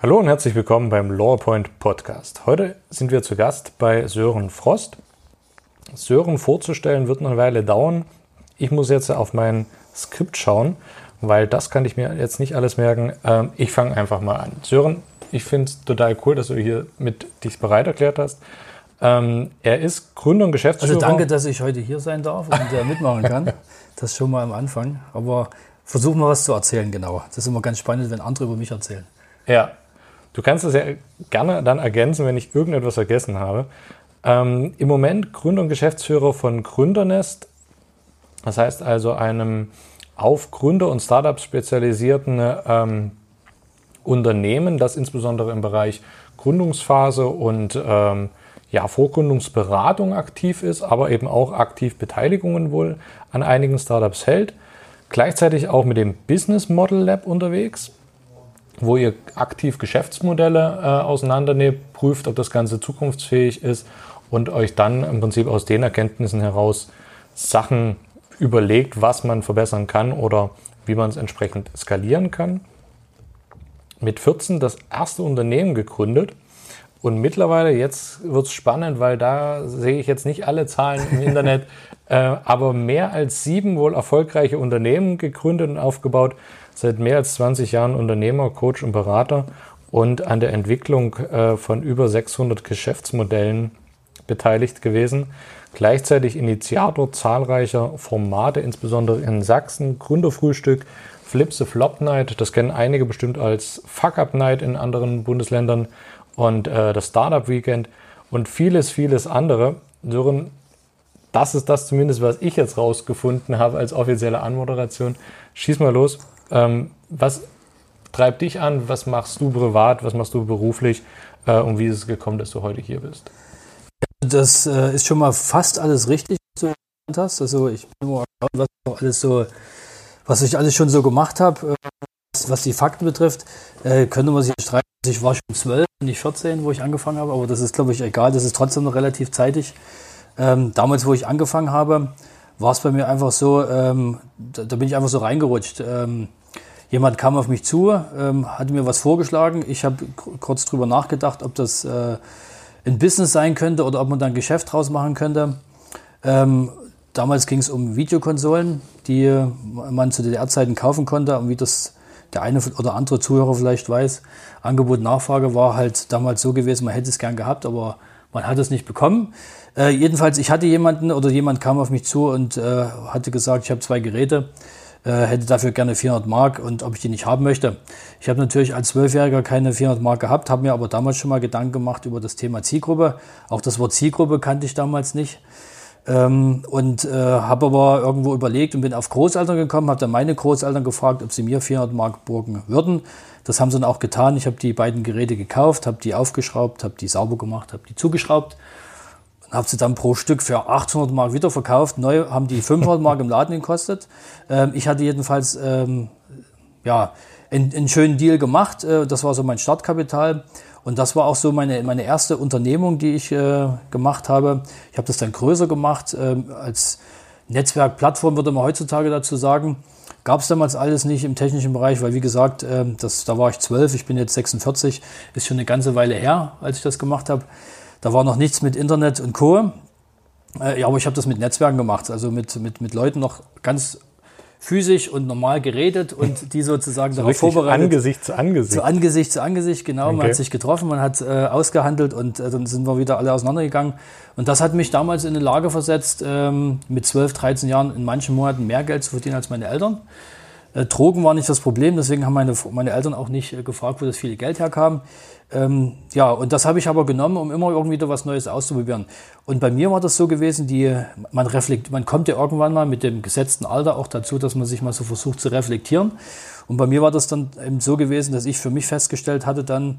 Hallo und herzlich willkommen beim LawPoint Podcast. Heute sind wir zu Gast bei Sören Frost. Sören vorzustellen wird noch eine Weile dauern. Ich muss jetzt auf mein Skript schauen weil das kann ich mir jetzt nicht alles merken. Ähm, ich fange einfach mal an. Sören, ich finde es total cool, dass du hier mit dich bereit erklärt hast. Ähm, er ist Gründer und Geschäftsführer. Also danke, dass ich heute hier sein darf und äh, mitmachen kann. Das schon mal am Anfang. Aber versuchen wir was zu erzählen, genau. Das ist immer ganz spannend, wenn andere über mich erzählen. Ja, du kannst es ja gerne dann ergänzen, wenn ich irgendetwas vergessen habe. Ähm, Im Moment Gründer und Geschäftsführer von Gründernest. Das heißt also einem auf Gründer und Startups spezialisierten ähm, Unternehmen, das insbesondere im Bereich Gründungsphase und ähm, ja, Vorgründungsberatung aktiv ist, aber eben auch aktiv Beteiligungen wohl an einigen Startups hält. Gleichzeitig auch mit dem Business Model Lab unterwegs, wo ihr aktiv Geschäftsmodelle äh, auseinandernehmt, prüft, ob das Ganze zukunftsfähig ist und euch dann im Prinzip aus den Erkenntnissen heraus Sachen überlegt, was man verbessern kann oder wie man es entsprechend skalieren kann. Mit 14 das erste Unternehmen gegründet. Und mittlerweile, jetzt wird es spannend, weil da sehe ich jetzt nicht alle Zahlen im Internet, äh, aber mehr als sieben wohl erfolgreiche Unternehmen gegründet und aufgebaut. Seit mehr als 20 Jahren Unternehmer, Coach und Berater und an der Entwicklung äh, von über 600 Geschäftsmodellen beteiligt gewesen. Gleichzeitig Initiator zahlreicher Formate, insbesondere in Sachsen, Gründerfrühstück, Flip the Flop Night, das kennen einige bestimmt als Fuck Up Night in anderen Bundesländern und äh, das Startup Weekend und vieles, vieles andere. Sören, das ist das zumindest, was ich jetzt rausgefunden habe als offizielle Anmoderation. Schieß mal los. Ähm, was treibt dich an? Was machst du privat? Was machst du beruflich? Äh, und wie ist es gekommen, dass du heute hier bist? Das äh, ist schon mal fast alles richtig, was du genannt hast. Also ich bin immer was alles so, was ich alles schon so gemacht habe, äh, was die Fakten betrifft, äh, könnte man sich streiten. Also ich war schon zwölf, nicht 14, wo ich angefangen habe, aber das ist, glaube ich, egal. Das ist trotzdem noch relativ zeitig. Ähm, damals, wo ich angefangen habe, war es bei mir einfach so, ähm, da, da, bin ich einfach so reingerutscht. Ähm, jemand kam auf mich zu, ähm, hatte mir was vorgeschlagen. Ich habe kurz drüber nachgedacht, ob das äh, ein Business sein könnte oder ob man da ein Geschäft draus machen könnte. Ähm, damals ging es um Videokonsolen, die man zu DDR-Zeiten kaufen konnte und wie das der eine oder andere Zuhörer vielleicht weiß. Angebot Nachfrage war halt damals so gewesen, man hätte es gern gehabt, aber man hat es nicht bekommen. Äh, jedenfalls, ich hatte jemanden oder jemand kam auf mich zu und äh, hatte gesagt, ich habe zwei Geräte hätte dafür gerne 400 Mark und ob ich die nicht haben möchte. Ich habe natürlich als Zwölfjähriger keine 400 Mark gehabt, habe mir aber damals schon mal Gedanken gemacht über das Thema Zielgruppe. Auch das Wort Zielgruppe kannte ich damals nicht. Ähm, und äh, habe aber irgendwo überlegt und bin auf Großeltern gekommen, habe dann meine Großeltern gefragt, ob sie mir 400 Mark borgen würden. Das haben sie dann auch getan. Ich habe die beiden Geräte gekauft, habe die aufgeschraubt, habe die sauber gemacht, habe die zugeschraubt habe sie dann pro Stück für 800 Mark wieder verkauft. Neu haben die 500 Mark im Laden gekostet. Ähm, ich hatte jedenfalls ähm, ja, einen, einen, schönen Deal gemacht. Äh, das war so mein Startkapital. Und das war auch so meine, meine erste Unternehmung, die ich äh, gemacht habe. Ich habe das dann größer gemacht. Ähm, als Netzwerkplattform würde man heutzutage dazu sagen. Gab es damals alles nicht im technischen Bereich, weil wie gesagt, äh, das, da war ich zwölf, ich bin jetzt 46, ist schon eine ganze Weile her, als ich das gemacht habe. Da war noch nichts mit Internet und Co. Äh, ja, aber ich habe das mit Netzwerken gemacht, also mit, mit, mit Leuten noch ganz physisch und normal geredet und die sozusagen So darauf vorbereitet. Angesicht zu Angesicht. Zu Angesicht zu Angesicht, genau. Man Okay. hat sich getroffen, man hat äh, ausgehandelt und äh, dann sind wir wieder alle auseinandergegangen. Und das hat mich damals in eine Lage versetzt, ähm, mit 12, 13 Jahren in manchen Monaten mehr Geld zu verdienen als meine Eltern. Äh, Drogen war nicht das Problem, deswegen haben meine, meine Eltern auch nicht äh, gefragt, wo das viele Geld herkam. Ähm, ja, und das habe ich aber genommen, um immer irgendwie was Neues auszuprobieren. Und bei mir war das so gewesen, die, man reflekt, man kommt ja irgendwann mal mit dem gesetzten Alter auch dazu, dass man sich mal so versucht zu reflektieren. Und bei mir war das dann eben so gewesen, dass ich für mich festgestellt hatte dann,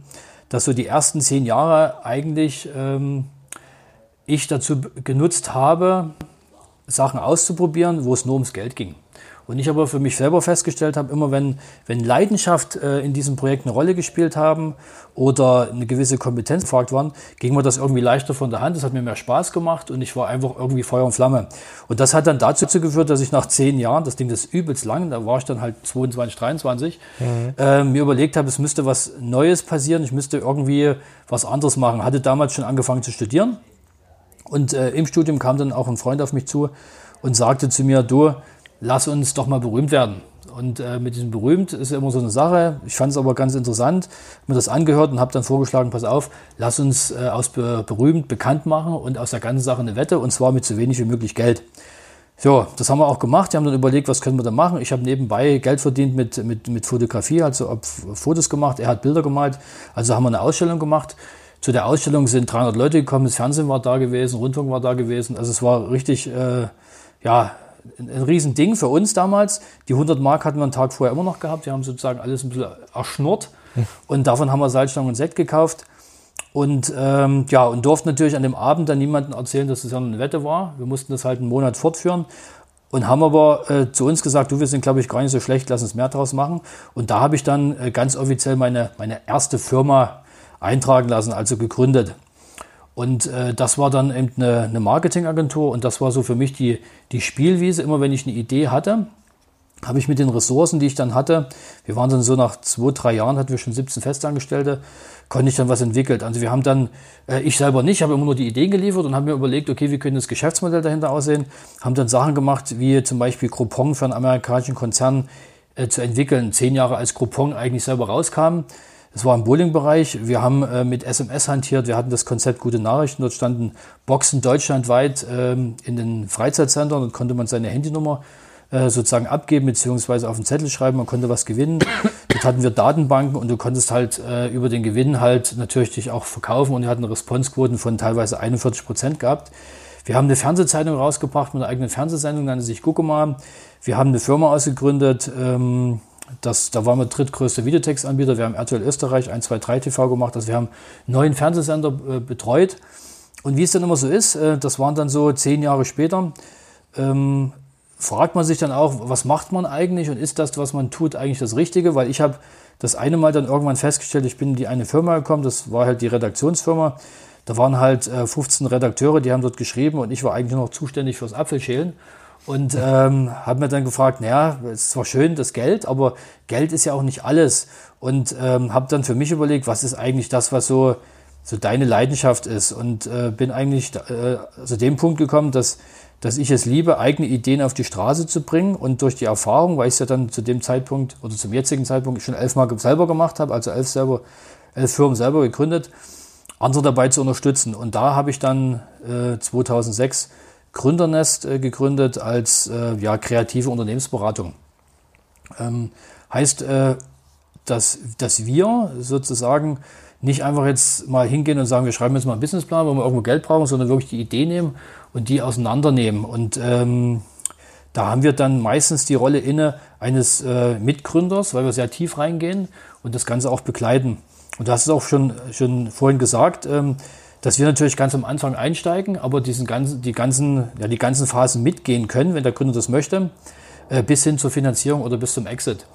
dass so die ersten zehn Jahre eigentlich ähm, ich dazu genutzt habe, Sachen auszuprobieren, wo es nur ums Geld ging. Und ich aber für mich selber festgestellt habe, immer wenn, wenn Leidenschaft äh, in diesem Projekt eine Rolle gespielt haben oder eine gewisse Kompetenz gefragt waren, ging mir das irgendwie leichter von der Hand. Das hat mir mehr Spaß gemacht und ich war einfach irgendwie Feuer und Flamme. Und das hat dann dazu geführt, dass ich nach zehn Jahren, das Ding ist übelst lang, da war ich dann halt 22, 23, äh, mir überlegt habe, es müsste was Neues passieren, ich müsste irgendwie was anderes machen. Hatte damals schon angefangen zu studieren und äh, im Studium kam dann auch ein Freund auf mich zu und sagte zu mir, du, lass uns doch mal berühmt werden. Und äh, mit diesem berühmt ist ja immer so eine Sache. Ich fand es aber ganz interessant, mir das angehört und habe dann vorgeschlagen, pass auf, lass uns äh, aus be berühmt bekannt machen und aus der ganzen Sache eine Wette und zwar mit so wenig wie möglich Geld. So, das haben wir auch gemacht. Wir haben dann überlegt, was können wir da machen. Ich habe nebenbei Geld verdient mit, mit, mit Fotografie, also hab Fotos gemacht. Er hat Bilder gemalt. Also haben wir eine Ausstellung gemacht. Zu der Ausstellung sind 300 Leute gekommen. Das Fernsehen war da gewesen, Rundfunk war da gewesen. Also es war richtig, äh, ja, ein, Riesending für uns damals. Die 100 Mark hatten wir einen Tag vorher immer noch gehabt. Wir haben sozusagen alles ein bisschen erschnurrt. Und davon haben wir Salzstangen und Sekt gekauft. Und ähm, ja, und durften natürlich an dem Abend dann niemandem erzählen, dass es ja eine Wette war. Wir mussten das halt einen Monat fortführen und haben aber äh, zu uns gesagt, du, wir sind, glaube ich, gar nicht so schlecht, lass uns mehr draus machen. Und da habe ich dann äh, ganz offiziell meine, meine erste Firma eintragen lassen, also gegründet. Und äh, das war dann eben eine, eine Marketingagentur und das war so für mich die, die Spielwiese. Immer wenn ich eine Idee hatte, habe ich mit den Ressourcen, die ich dann hatte, wir waren dann so nach zwei, drei Jahren, hatten wir schon 17 Festangestellte, konnte ich dann was entwickelt. Also wir haben dann, äh, ich selber nicht, habe immer nur die Ideen geliefert und haben mir überlegt, okay, wie könnte das Geschäftsmodell dahinter aussehen, haben dann Sachen gemacht, wie zum Beispiel Groupon für einen amerikanischen Konzern äh, zu entwickeln. Zehn Jahre als Groupon eigentlich selber rauskam. Das war im Bowling-Bereich. Wir haben äh, mit SMS hantiert. Wir hatten das Konzept Gute Nachrichten. Dort standen Boxen deutschlandweit ähm, in den Freizeitzentren und konnte man seine Handynummer äh, sozusagen abgeben beziehungsweise auf den Zettel schreiben. Man konnte was gewinnen. Dort hatten wir Datenbanken und du konntest halt äh, über den Gewinn halt natürlich dich auch verkaufen und wir hatten Responsequoten von teilweise 41 Prozent gehabt. Wir haben eine Fernsehzeitung rausgebracht mit einer eigenen Fernsehsendung, nannte sich Guckema. Wir haben eine Firma ausgegründet, ähm, das, da waren wir drittgrößter Videotextanbieter. Wir haben RTL Österreich 1, 2, 3 TV gemacht. Also wir haben neun Fernsehsender äh, betreut. Und wie es dann immer so ist, äh, das waren dann so zehn Jahre später, ähm, fragt man sich dann auch, was macht man eigentlich und ist das, was man tut, eigentlich das Richtige? Weil ich habe das eine Mal dann irgendwann festgestellt, ich bin in die eine Firma gekommen, das war halt die Redaktionsfirma. Da waren halt äh, 15 Redakteure, die haben dort geschrieben und ich war eigentlich nur noch zuständig fürs Apfelschälen. Und ähm, habe mir dann gefragt, naja, es ist zwar schön das Geld, aber Geld ist ja auch nicht alles. Und ähm, habe dann für mich überlegt, was ist eigentlich das, was so, so deine Leidenschaft ist. Und äh, bin eigentlich äh, zu dem Punkt gekommen, dass, dass ich es liebe, eigene Ideen auf die Straße zu bringen. Und durch die Erfahrung, weil ich es ja dann zu dem Zeitpunkt oder zum jetzigen Zeitpunkt schon elfmal selber gemacht habe, also elf, selber, elf Firmen selber gegründet, andere dabei zu unterstützen. Und da habe ich dann äh, 2006 Gründernest äh, gegründet als äh, ja, kreative Unternehmensberatung. Ähm, heißt, äh, dass, dass wir sozusagen nicht einfach jetzt mal hingehen und sagen, wir schreiben jetzt mal einen Businessplan, wo wir irgendwo Geld brauchen, sondern wirklich die Idee nehmen und die auseinandernehmen. Und ähm, da haben wir dann meistens die Rolle inne eines äh, Mitgründers, weil wir sehr tief reingehen und das Ganze auch begleiten. Und du hast es auch schon, schon vorhin gesagt, ähm, dass wir natürlich ganz am Anfang einsteigen, aber diesen ganzen, die, ganzen, ja, die ganzen Phasen mitgehen können, wenn der Gründer das möchte, äh, bis hin zur Finanzierung oder bis zum Exit.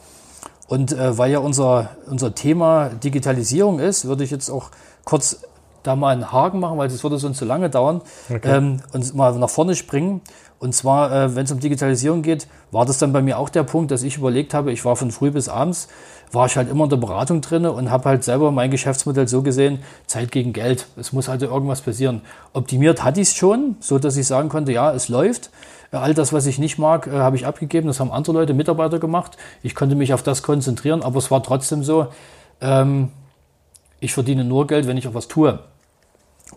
Und äh, weil ja unser, unser Thema Digitalisierung ist, würde ich jetzt auch kurz da mal einen Haken machen, weil das würde sonst zu lange dauern, Okay. ähm, und mal nach vorne springen. Und zwar, äh, wenn es um Digitalisierung geht, war das dann bei mir auch der Punkt, dass ich überlegt habe, ich war von früh bis abends, war ich halt immer in der Beratung drin und habe halt selber mein Geschäftsmodell so gesehen, Zeit gegen Geld. Es muss also irgendwas passieren. Optimiert hatte ich es schon, so dass ich sagen konnte, ja, es läuft. All das, was ich nicht mag, äh, habe ich abgegeben. Das haben andere Leute, Mitarbeiter gemacht. Ich konnte mich auf das konzentrieren, aber es war trotzdem so, ähm, ich verdiene nur Geld, wenn ich auch was tue.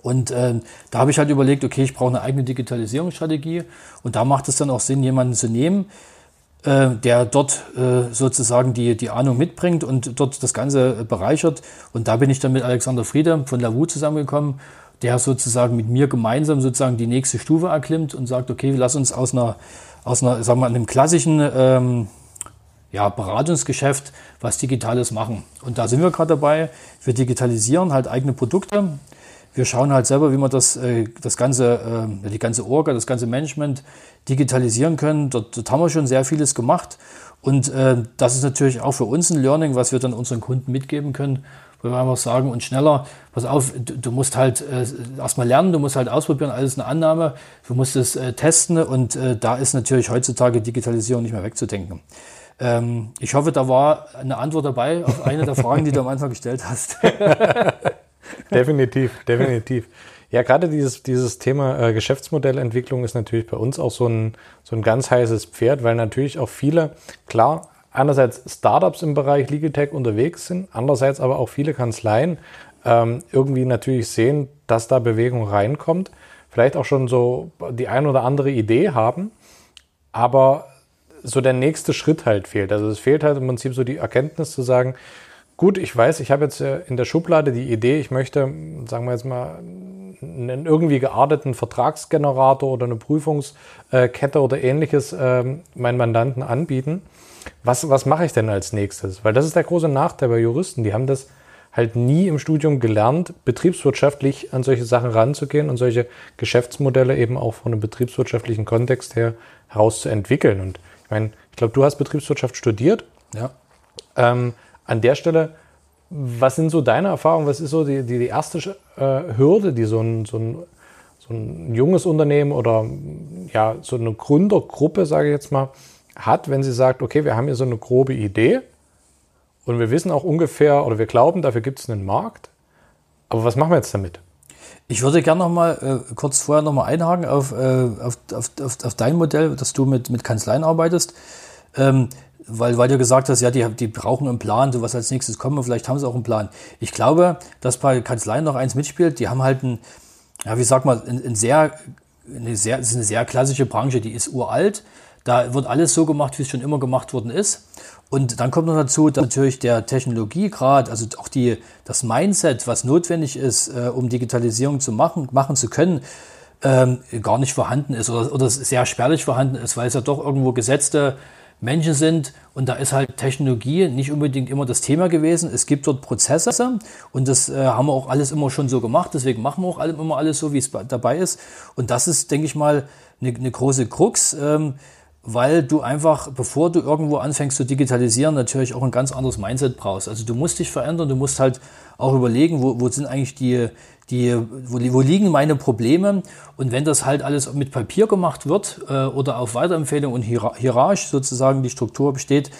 Und äh, da habe ich halt überlegt, okay, ich brauche eine eigene Digitalisierungsstrategie. Und da macht es dann auch Sinn, jemanden zu nehmen, äh, der dort äh, sozusagen die, die Ahnung mitbringt und dort das Ganze bereichert. Und da bin ich dann mit Alexander Friede von Lavu zusammengekommen, der sozusagen mit mir gemeinsam sozusagen die nächste Stufe erklimmt und sagt, okay, lass uns aus einer, aus einer, sagen wir, einem klassischen ähm, ja, Beratungsgeschäft was Digitales machen. Und da sind wir gerade dabei. Wir digitalisieren halt eigene Produkte. Wir schauen halt selber, wie wir das, äh, das ganze, äh, die ganze Orga, das ganze Management digitalisieren können. Dort, dort haben wir schon sehr vieles gemacht. Und äh, das ist natürlich auch für uns ein Learning, was wir dann unseren Kunden mitgeben können, wo wir einfach sagen, und schneller, pass auf, du, musst halt erstmal lernen, du musst halt ausprobieren, alles eine Annahme, du musst es testen und da ist natürlich heutzutage Digitalisierung nicht mehr wegzudenken. Ähm, ich hoffe, da war eine Antwort dabei auf eine der Fragen, die du am Anfang gestellt hast. definitiv, definitiv. Ja, gerade dieses, dieses Thema äh, Geschäftsmodellentwicklung ist natürlich bei uns auch so ein, so ein ganz heißes Pferd, weil natürlich auch viele, klar, einerseits Startups im Bereich Legal Tech unterwegs sind, andererseits aber auch viele Kanzleien ähm, irgendwie natürlich sehen, dass da Bewegung reinkommt, vielleicht auch schon so die ein oder andere Idee haben, aber so der nächste Schritt halt fehlt. Also es fehlt halt im Prinzip so die Erkenntnis zu sagen, gut, ich weiß, ich habe jetzt äh, in der Schublade die Idee, ich möchte, sagen wir jetzt mal, einen irgendwie gearteten Vertragsgenerator oder eine Prüfungskette oder ähnliches ähm, meinen Mandanten anbieten. Was, was mache ich denn als nächstes? Weil das ist der große Nachteil bei Juristen. Die haben das halt nie im Studium gelernt, betriebswirtschaftlich an solche Sachen ranzugehen und solche Geschäftsmodelle eben auch von einem betriebswirtschaftlichen Kontext her herauszuentwickeln. Und ich meine, ich glaube, du hast Betriebswirtschaft studiert. Ja. Ähm, an der Stelle, was sind so deine Erfahrungen? Was ist so die, die, die erste äh, Hürde, die so ein, so, ein, so ein junges Unternehmen oder ja, so eine Gründergruppe, sage ich jetzt mal, hat, wenn sie sagt, okay, wir haben hier so eine grobe Idee und wir wissen auch ungefähr oder wir glauben, dafür gibt es einen Markt. Aber was machen wir jetzt damit? Ich würde gerne noch mal äh, kurz vorher noch mal einhaken auf, äh, auf, auf, auf, auf, dein Modell, dass du mit, mit Kanzleien arbeitest. Ähm, weil, weil du gesagt hast, ja, die, die brauchen einen Plan, so was als nächstes kommt, vielleicht haben sie auch einen Plan. Ich glaube, dass bei Kanzleien noch eins mitspielt, die haben halt ein, ja, wie sag mal, ein, ein sehr, eine sehr, ist eine sehr klassische Branche, die ist uralt. Da wird alles so gemacht, wie es schon immer gemacht worden ist. Und dann kommt noch dazu, dass natürlich der Technologiegrad, also auch die, das Mindset, was notwendig ist, äh, um Digitalisierung zu machen, machen zu können, ähm, gar nicht vorhanden ist oder, oder sehr spärlich vorhanden ist, weil es ja doch irgendwo gesetzte Menschen sind und da ist halt Technologie nicht unbedingt immer das Thema gewesen. Es gibt dort Prozesse und das äh, haben wir auch alles immer schon so gemacht. Deswegen machen wir auch alle, immer alles so, wie es dabei ist. Und das ist, denke ich mal, eine, eine große Krux. Ähm, weil du einfach, bevor du irgendwo anfängst zu digitalisieren, natürlich auch ein ganz anderes Mindset brauchst. Also du musst dich verändern, du musst halt auch überlegen, wo, wo sind eigentlich die, die, wo, wo liegen meine Probleme? Und wenn das halt alles mit Papier gemacht wird äh, oder auf Weiterempfehlung und hierarchisch sozusagen die Struktur besteht,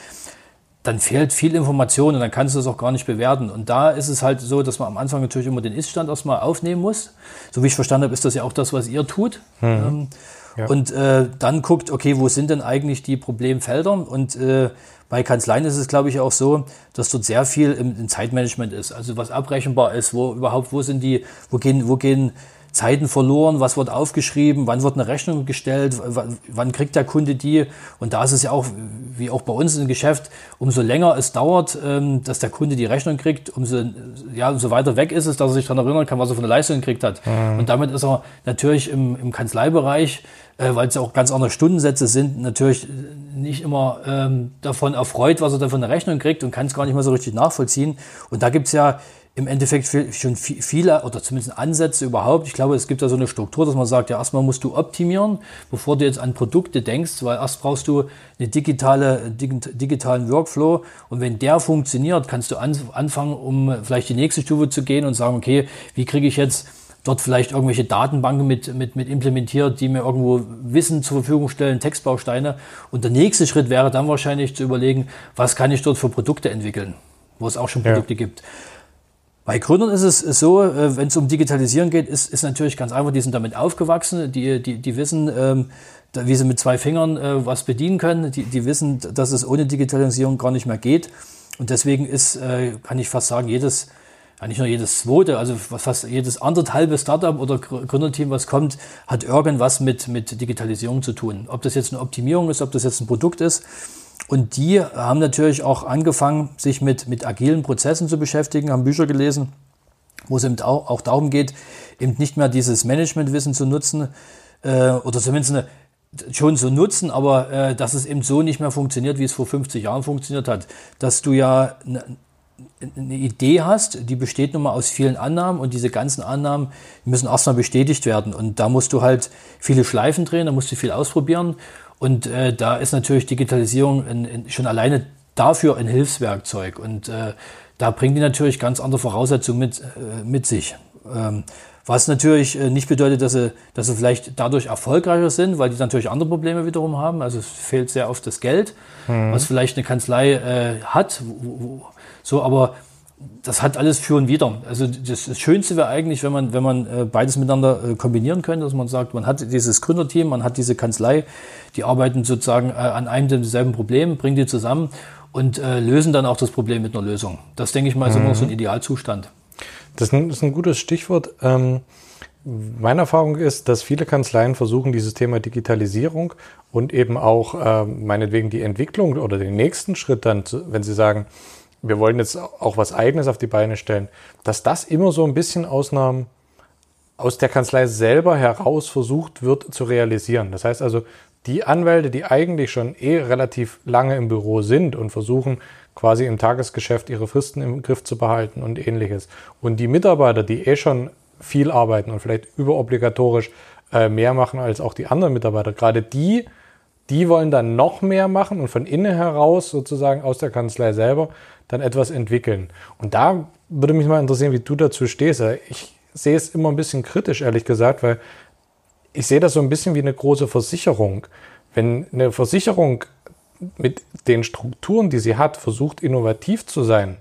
dann fehlt viel Information und dann kannst du das auch gar nicht bewerten. Und da ist es halt so, dass man am Anfang natürlich immer den Ist-Stand erstmal aufnehmen muss. So wie ich verstanden habe, ist das ja auch das, was ihr tut. Mhm. Ähm, ja. Und äh, dann guckt, okay, wo sind denn eigentlich die Problemfelder? Und äh, bei Kanzleien ist es, glaube ich, auch so, dass dort sehr viel im, im, Zeitmanagement ist. Also was abrechenbar ist, wo überhaupt, wo sind die, wo gehen, wo gehen Zeiten verloren, was wird aufgeschrieben, wann wird eine Rechnung gestellt, wann kriegt der Kunde die. Und da ist es ja auch, wie auch bei uns im Geschäft, umso länger es dauert, ähm, dass der Kunde die Rechnung kriegt, umso, ja, umso weiter weg ist es, dass er sich daran erinnern kann, was er von der Leistung gekriegt hat. Mhm. Und damit ist er natürlich im, im Kanzleibereich äh, weil es ja auch ganz andere Stundensätze sind, natürlich nicht immer ähm, davon erfreut, was er da von der Rechnung kriegt und kann es gar nicht mehr so richtig nachvollziehen. Und da gibt es ja im Endeffekt schon viele oder zumindest Ansätze überhaupt. Ich glaube, es gibt da so eine Struktur, dass man sagt, ja, erstmal musst du optimieren, bevor du jetzt an Produkte denkst, weil erst brauchst du einen digitale, digitalen Workflow und wenn der funktioniert, kannst du anfangen, um vielleicht die nächste Stufe zu gehen und sagen, okay, wie kriege ich jetzt dort vielleicht irgendwelche Datenbanken mit, mit, mit implementiert, die mir irgendwo Wissen zur Verfügung stellen, Textbausteine. Und der nächste Schritt wäre dann wahrscheinlich zu überlegen, was kann ich dort für Produkte entwickeln, wo es auch schon Produkte ja. gibt. Bei Gründern ist es so, äh, wenn es um Digitalisieren geht, ist, ist natürlich ganz einfach, die sind damit aufgewachsen, die, die, die wissen, ähm, wie sie mit zwei Fingern äh, was bedienen können, die, die wissen, dass es ohne Digitalisierung gar nicht mehr geht. Und deswegen ist, äh, kann ich fast sagen, jedes, ja nicht nur jedes zweite, also fast jedes anderthalbe Startup oder Gründerteam, was kommt, hat irgendwas mit, mit Digitalisierung zu tun. Ob das jetzt eine Optimierung ist, ob das jetzt ein Produkt ist. Und die haben natürlich auch angefangen, sich mit, mit agilen Prozessen zu beschäftigen, haben Bücher gelesen, wo es eben auch, auch darum geht, eben nicht mehr dieses Managementwissen zu nutzen äh, oder zumindest eine, schon zu nutzen, aber äh, dass es eben so nicht mehr funktioniert, wie es vor 50 Jahren funktioniert hat. Dass du ja eine, Idee hast, die besteht nun mal aus vielen Annahmen und diese ganzen Annahmen müssen erstmal bestätigt werden. Und da musst du halt viele Schleifen drehen, da musst du viel ausprobieren und äh, da ist natürlich Digitalisierung in, in, schon alleine dafür ein Hilfswerkzeug. Und äh, da bringt die natürlich ganz andere Voraussetzungen mit, äh, mit sich. Ähm, was natürlich äh, nicht bedeutet, dass sie, dass sie vielleicht dadurch erfolgreicher sind, weil die natürlich andere Probleme wiederum haben. Also es fehlt sehr oft das Geld, mhm. was vielleicht eine Kanzlei äh, hat. Wo, wo, so, aber das hat alles für und wider. Also das, Schönste wäre eigentlich, wenn man, wenn man äh, beides miteinander äh, kombinieren könnte, dass man sagt, man hat dieses Gründerteam, man hat diese Kanzlei, die arbeiten sozusagen äh, an einem demselben Problem, bringen die zusammen und lösen dann auch das Problem mit einer Lösung. Das denke ich mal ist mhm. immer so ein Idealzustand. Das ist ein, gutes Stichwort. Ähm, meine Erfahrung ist, dass viele Kanzleien versuchen, dieses Thema Digitalisierung und eben auch äh, meinetwegen die Entwicklung oder den nächsten Schritt dann, zu, wenn sie sagen, wir wollen jetzt auch was Eigenes auf die Beine stellen, dass das immer so ein bisschen aus aus der Kanzlei selber heraus versucht wird zu realisieren. Das heißt also, die Anwälte, die eigentlich schon eh relativ lange im Büro sind und versuchen quasi im Tagesgeschäft ihre Fristen im Griff zu behalten und ähnliches. Und die Mitarbeiter, die eh schon viel arbeiten und vielleicht überobligatorisch äh, mehr machen als auch die anderen Mitarbeiter, gerade die, die wollen dann noch mehr machen und von innen heraus sozusagen aus der Kanzlei selber dann etwas entwickeln. Und da würde mich mal interessieren, wie du dazu stehst. Ich sehe es immer ein bisschen kritisch, ehrlich gesagt, weil ich sehe das so ein bisschen wie eine große Versicherung. Wenn eine Versicherung mit den Strukturen, die sie hat, versucht innovativ zu sein,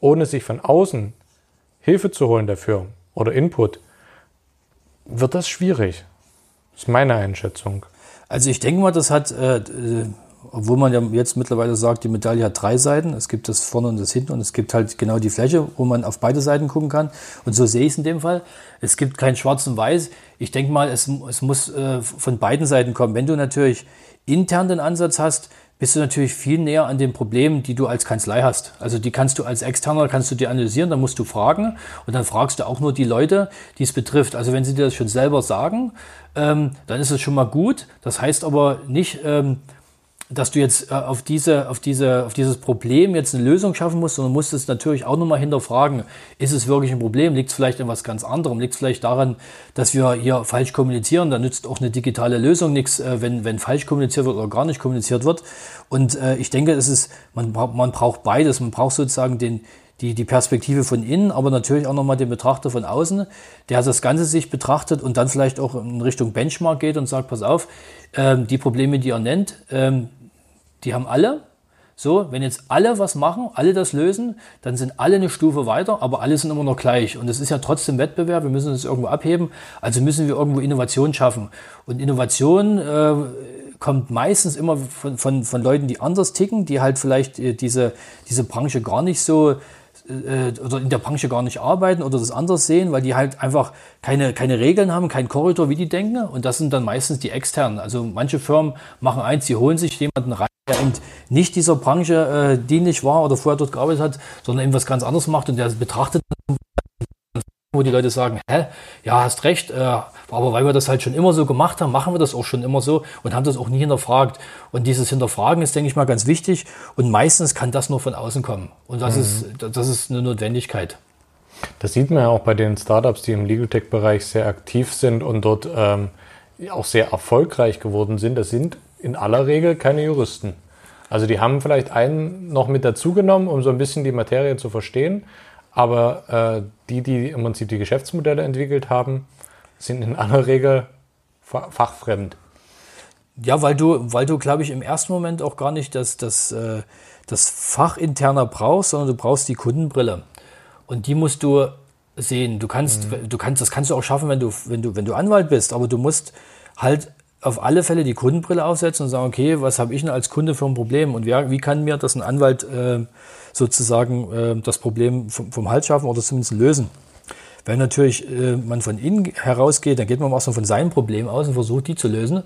ohne sich von außen Hilfe zu holen dafür oder Input, wird das schwierig. Das ist meine Einschätzung. Also ich denke mal, das hat äh, obwohl man ja jetzt mittlerweile sagt, die Medaille hat drei Seiten. Es gibt das vorne und das hinten und es gibt halt genau die Fläche, wo man auf beide Seiten gucken kann. Und so sehe ich es in dem Fall. Es gibt kein Schwarz und Weiß. Ich denke mal, es, es muss äh, von beiden Seiten kommen. Wenn du natürlich intern den Ansatz hast, bist du natürlich viel näher an den Problemen, die du als Kanzlei hast. Also die kannst du als Externer, kannst du dir analysieren, dann musst du fragen und dann fragst du auch nur die Leute, die es betrifft. Also wenn sie dir das schon selber sagen, ähm, dann ist es schon mal gut. Das heißt aber nicht, ähm, dass du jetzt äh, auf, diese, auf, diese, auf dieses Problem jetzt eine Lösung schaffen musst, sondern musst es natürlich auch nochmal hinterfragen, ist es wirklich ein Problem? Liegt es vielleicht an was ganz anderem? Liegt es vielleicht daran, dass wir hier falsch kommunizieren? Da nützt auch eine digitale Lösung nichts, äh, wenn, wenn falsch kommuniziert wird oder gar nicht kommuniziert wird. Und äh, ich denke, es ist, man, man braucht beides. Man braucht sozusagen den, die, die Perspektive von innen, aber natürlich auch nochmal den Betrachter von außen, der das Ganze sich betrachtet und dann vielleicht auch in Richtung Benchmark geht und sagt, pass auf, ähm, die Probleme, die er nennt, ähm, die haben alle. So, wenn jetzt alle was machen, alle das lösen, dann sind alle eine Stufe weiter, aber alle sind immer noch gleich. Und es ist ja trotzdem Wettbewerb, wir müssen das irgendwo abheben, also müssen wir irgendwo Innovation schaffen. Und Innovation äh, kommt meistens immer von, von, von Leuten, die anders ticken, die halt vielleicht äh, diese, diese Branche gar nicht so äh, oder in der Branche gar nicht arbeiten oder das anders sehen, weil die halt einfach keine, keine Regeln haben, keinen Korridor, wie die denken. Und das sind dann meistens die externen. Also manche Firmen machen eins, sie holen sich jemanden rein, der eben nicht dieser Branche äh, dienlich war oder vorher dort gearbeitet hat, sondern eben was ganz anderes macht und der betrachtet, wo die Leute sagen, hä, ja, hast recht, äh, aber weil wir das halt schon immer so gemacht haben, machen wir das auch schon immer so und haben das auch nie hinterfragt. Und dieses Hinterfragen ist, denke ich mal, ganz wichtig. Und meistens kann das nur von außen kommen. Und das, mhm. ist, das ist eine Notwendigkeit. Das sieht man ja auch bei den Startups, die im Legal Tech-Bereich sehr aktiv sind und dort ähm, auch sehr erfolgreich geworden sind. Das sind in aller Regel keine Juristen. Also die haben vielleicht einen noch mit dazugenommen, um so ein bisschen die Materie zu verstehen. Aber äh, die, die im Prinzip die Geschäftsmodelle entwickelt haben, sind in aller Regel fachfremd. Ja, weil du, weil du, glaube ich, im ersten Moment auch gar nicht das, das, äh, das Fachinterner brauchst, sondern du brauchst die Kundenbrille. Und die musst du sehen. Du kannst, mhm. du kannst, das kannst du auch schaffen, wenn du, wenn du, wenn du Anwalt bist, aber du musst halt auf alle Fälle die Kundenbrille aufsetzen und sagen, okay, was habe ich denn als Kunde für ein Problem und wer, wie kann mir das ein Anwalt äh, sozusagen äh, das Problem vom, vom Hals schaffen oder zumindest lösen? Wenn natürlich äh, man von innen herausgeht, dann geht man so von seinem Problem aus und versucht, die zu lösen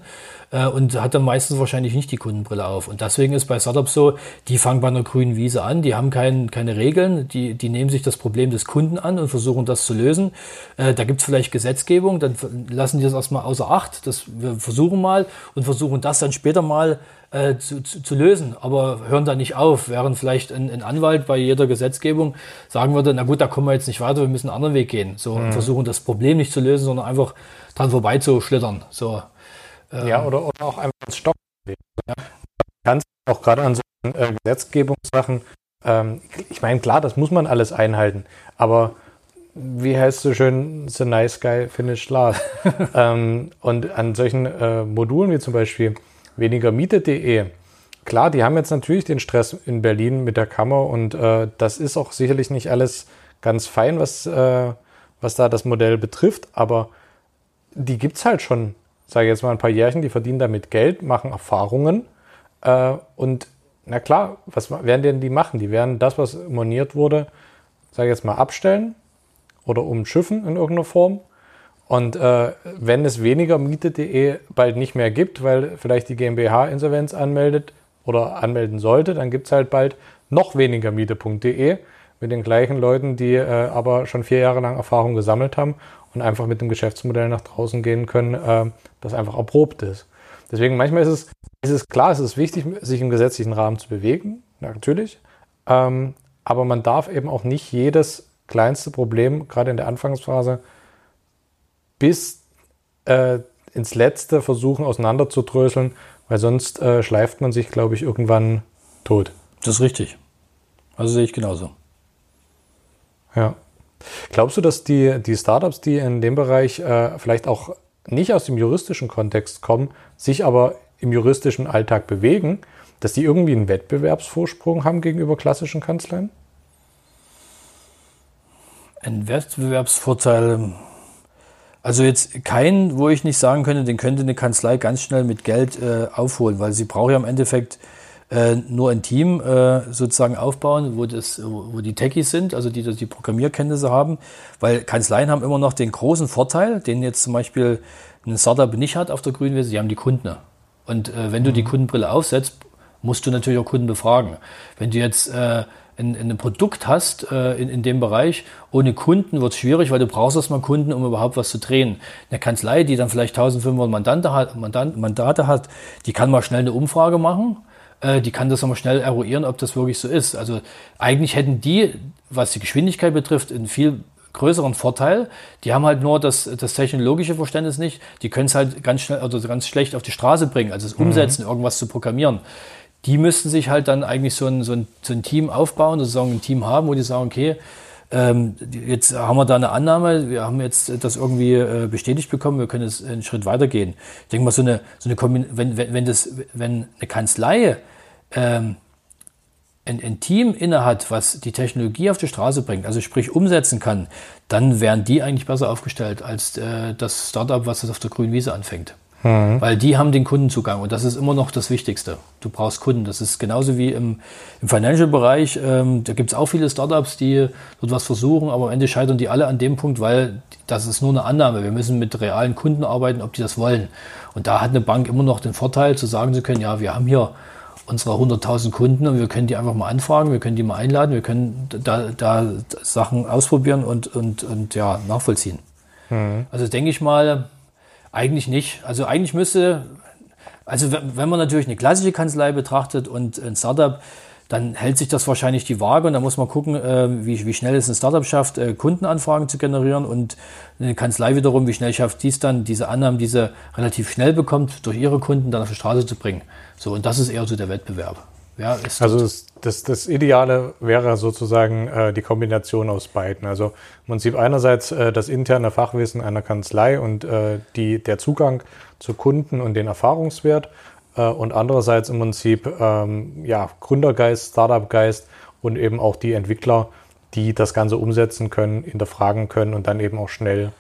äh, und hat dann meistens wahrscheinlich nicht die Kundenbrille auf. Und deswegen ist bei Startups so, die fangen bei einer grünen Wiese an, die haben kein, keine Regeln, die, die nehmen sich das Problem des Kunden an und versuchen das zu lösen. Äh, da gibt es vielleicht Gesetzgebung, dann lassen die das erstmal außer Acht, das, wir versuchen mal und versuchen das dann später mal äh, zu, zu, zu, lösen, aber hören da nicht auf. Während vielleicht ein, ein, Anwalt bei jeder Gesetzgebung sagen würde, na gut, da kommen wir jetzt nicht weiter, wir müssen einen anderen Weg gehen. So mhm. versuchen das Problem nicht zu lösen, sondern einfach dran vorbei zu schlittern. So, ähm, ja, oder, oder auch einfach als Stock. Ja. Kannst auch gerade an so äh, Gesetzgebungssachen, ähm, ich meine, klar, das muss man alles einhalten, aber wie heißt so schön, the nice guy finished last. ähm, und an solchen äh, Modulen wie zum Beispiel weniger Miete.de. Klar, die haben jetzt natürlich den Stress in Berlin mit der Kammer und äh, das ist auch sicherlich nicht alles ganz fein, was, äh, was da das Modell betrifft, aber die gibt es halt schon, sage ich jetzt mal ein paar Jährchen, die verdienen damit Geld, machen Erfahrungen äh, und na klar, was werden denn die machen? Die werden das, was moniert wurde, sage ich jetzt mal, abstellen oder umschiffen in irgendeiner Form und äh, wenn es weniger Miete.de bald nicht mehr gibt, weil vielleicht die GmbH Insolvenz anmeldet oder anmelden sollte, dann gibt es halt bald noch weniger Miete.de mit den gleichen Leuten, die äh, aber schon vier Jahre lang Erfahrung gesammelt haben und einfach mit dem Geschäftsmodell nach draußen gehen können, äh, das einfach erprobt ist. Deswegen manchmal ist es, ist es klar, es ist wichtig, sich im gesetzlichen Rahmen zu bewegen, natürlich. Ähm, aber man darf eben auch nicht jedes kleinste Problem, gerade in der Anfangsphase, bis äh, ins Letzte versuchen auseinanderzudröseln, weil sonst äh, schleift man sich, glaube ich, irgendwann tot. Das ist richtig. Also sehe ich genauso. Ja. Glaubst du, dass die, die Startups, die in dem Bereich äh, vielleicht auch nicht aus dem juristischen Kontext kommen, sich aber im juristischen Alltag bewegen, dass die irgendwie einen Wettbewerbsvorsprung haben gegenüber klassischen Kanzleien? Ein Wettbewerbsvorteil also jetzt keinen, wo ich nicht sagen könnte, den könnte eine Kanzlei ganz schnell mit Geld äh, aufholen, weil sie braucht ja im Endeffekt äh, nur ein Team äh, sozusagen aufbauen, wo, das, wo die Techies sind, also die die Programmierkenntnisse haben, weil Kanzleien haben immer noch den großen Vorteil, den jetzt zum Beispiel ein Startup nicht hat auf der Grünwiese, sie haben die Kunden. Und äh, wenn du die mhm. Kundenbrille aufsetzt, musst du natürlich auch Kunden befragen. Wenn du jetzt äh, ein, ein Produkt hast äh, in, in dem Bereich, ohne Kunden wird es schwierig, weil du brauchst erstmal Kunden, um überhaupt was zu drehen. Eine Kanzlei, die dann vielleicht 1500 Mandante hat, Mandant, Mandate hat, die kann mal schnell eine Umfrage machen, äh, die kann das mal schnell eruieren, ob das wirklich so ist. Also eigentlich hätten die, was die Geschwindigkeit betrifft, einen viel größeren Vorteil. Die haben halt nur das, das technologische Verständnis nicht. Die können es halt ganz schnell oder ganz schlecht auf die Straße bringen, also das mhm. Umsetzen, mhm. irgendwas zu programmieren die müssten sich halt dann eigentlich so ein, so ein, so ein Team aufbauen, sozusagen ein Team haben, wo die sagen, okay, ähm, jetzt haben wir da eine Annahme, wir haben jetzt das irgendwie äh, bestätigt bekommen, wir können jetzt einen Schritt weitergehen. Ich denke mal, so eine, so eine wenn, wenn, wenn, das, wenn eine Kanzlei ähm, ein, ein Team innehat, was die Technologie auf die Straße bringt, also sprich umsetzen kann, dann wären die eigentlich besser aufgestellt als äh, das Startup, was das auf der grünen Wiese anfängt. Mhm. Weil die haben den Kundenzugang und das ist immer noch das Wichtigste. Du brauchst Kunden. Das ist genauso wie im, im Financial-Bereich. Ähm, da gibt es auch viele Startups, die dort was versuchen, aber am Ende scheitern die alle an dem Punkt, weil das ist nur eine Annahme. Wir müssen mit realen Kunden arbeiten, ob die das wollen. Und da hat eine Bank immer noch den Vorteil, zu sagen zu können, ja, wir haben hier unsere 100.000 Kunden und wir können die einfach mal anfragen, wir können die mal einladen, wir können da, da Sachen ausprobieren und, und, und ja, nachvollziehen. Mhm. Also denke ich mal, eigentlich nicht. Also eigentlich müsste, also wenn man natürlich eine klassische Kanzlei betrachtet und ein Startup, dann hält sich das wahrscheinlich die Waage und dann muss man gucken, äh, wie, wie schnell es ein Startup schafft, äh, Kundenanfragen zu generieren und eine Kanzlei wiederum, wie schnell schafft dies dann, diese Annahmen, die sie relativ schnell bekommt, durch ihre Kunden dann auf die Straße zu bringen. So, und das ist eher so der Wettbewerb. Ja, also das, das, das, Ideale wäre sozusagen äh, die Kombination aus beiden. Also im Prinzip einerseits äh, das interne Fachwissen einer Kanzlei und äh, die, der Zugang zu Kunden und den Erfahrungswert äh, und andererseits im Prinzip ähm, ja, Gründergeist, Startup-Geist und eben auch die Entwickler, die das Ganze umsetzen können, hinterfragen können und dann eben auch schnell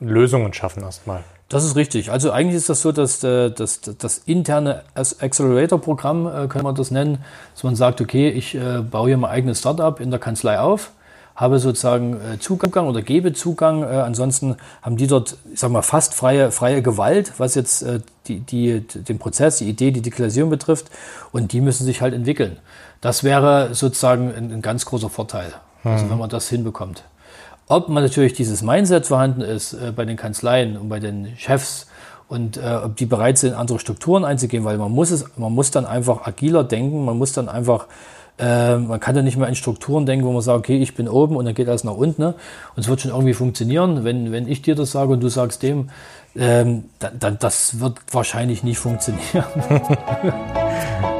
Lösungen schaffen erstmal. Das ist richtig. Also eigentlich ist das so, dass äh, das, das interne Accelerator-Programm, äh, können wir das nennen, dass man sagt, okay, ich äh, baue hier mein eigenes Startup in der Kanzlei auf, habe sozusagen Zugang oder gebe Zugang. Ansonsten haben die dort, ich sag mal, fast freie, freie Gewalt, was jetzt die, die, den Prozess, die Idee, die Digitalisierung betrifft. Und die müssen sich halt entwickeln. Das wäre sozusagen ein, ein ganz großer Vorteil, also mhm. wenn man das hinbekommt. Ob man natürlich dieses Mindset vorhanden ist äh, bei den Kanzleien und bei den Chefs und äh, ob die bereit sind, andere Strukturen einzugehen, weil man muss es, man muss dann einfach agiler denken, man muss dann einfach, äh, man kann ja nicht mehr in Strukturen denken, wo man sagt, okay, ich bin oben und dann geht alles nach unten. Ne? Und es wird schon irgendwie funktionieren. Wenn, wenn ich dir das sage und du sagst dem, ähm, dann, dann das wird wahrscheinlich nicht funktionieren.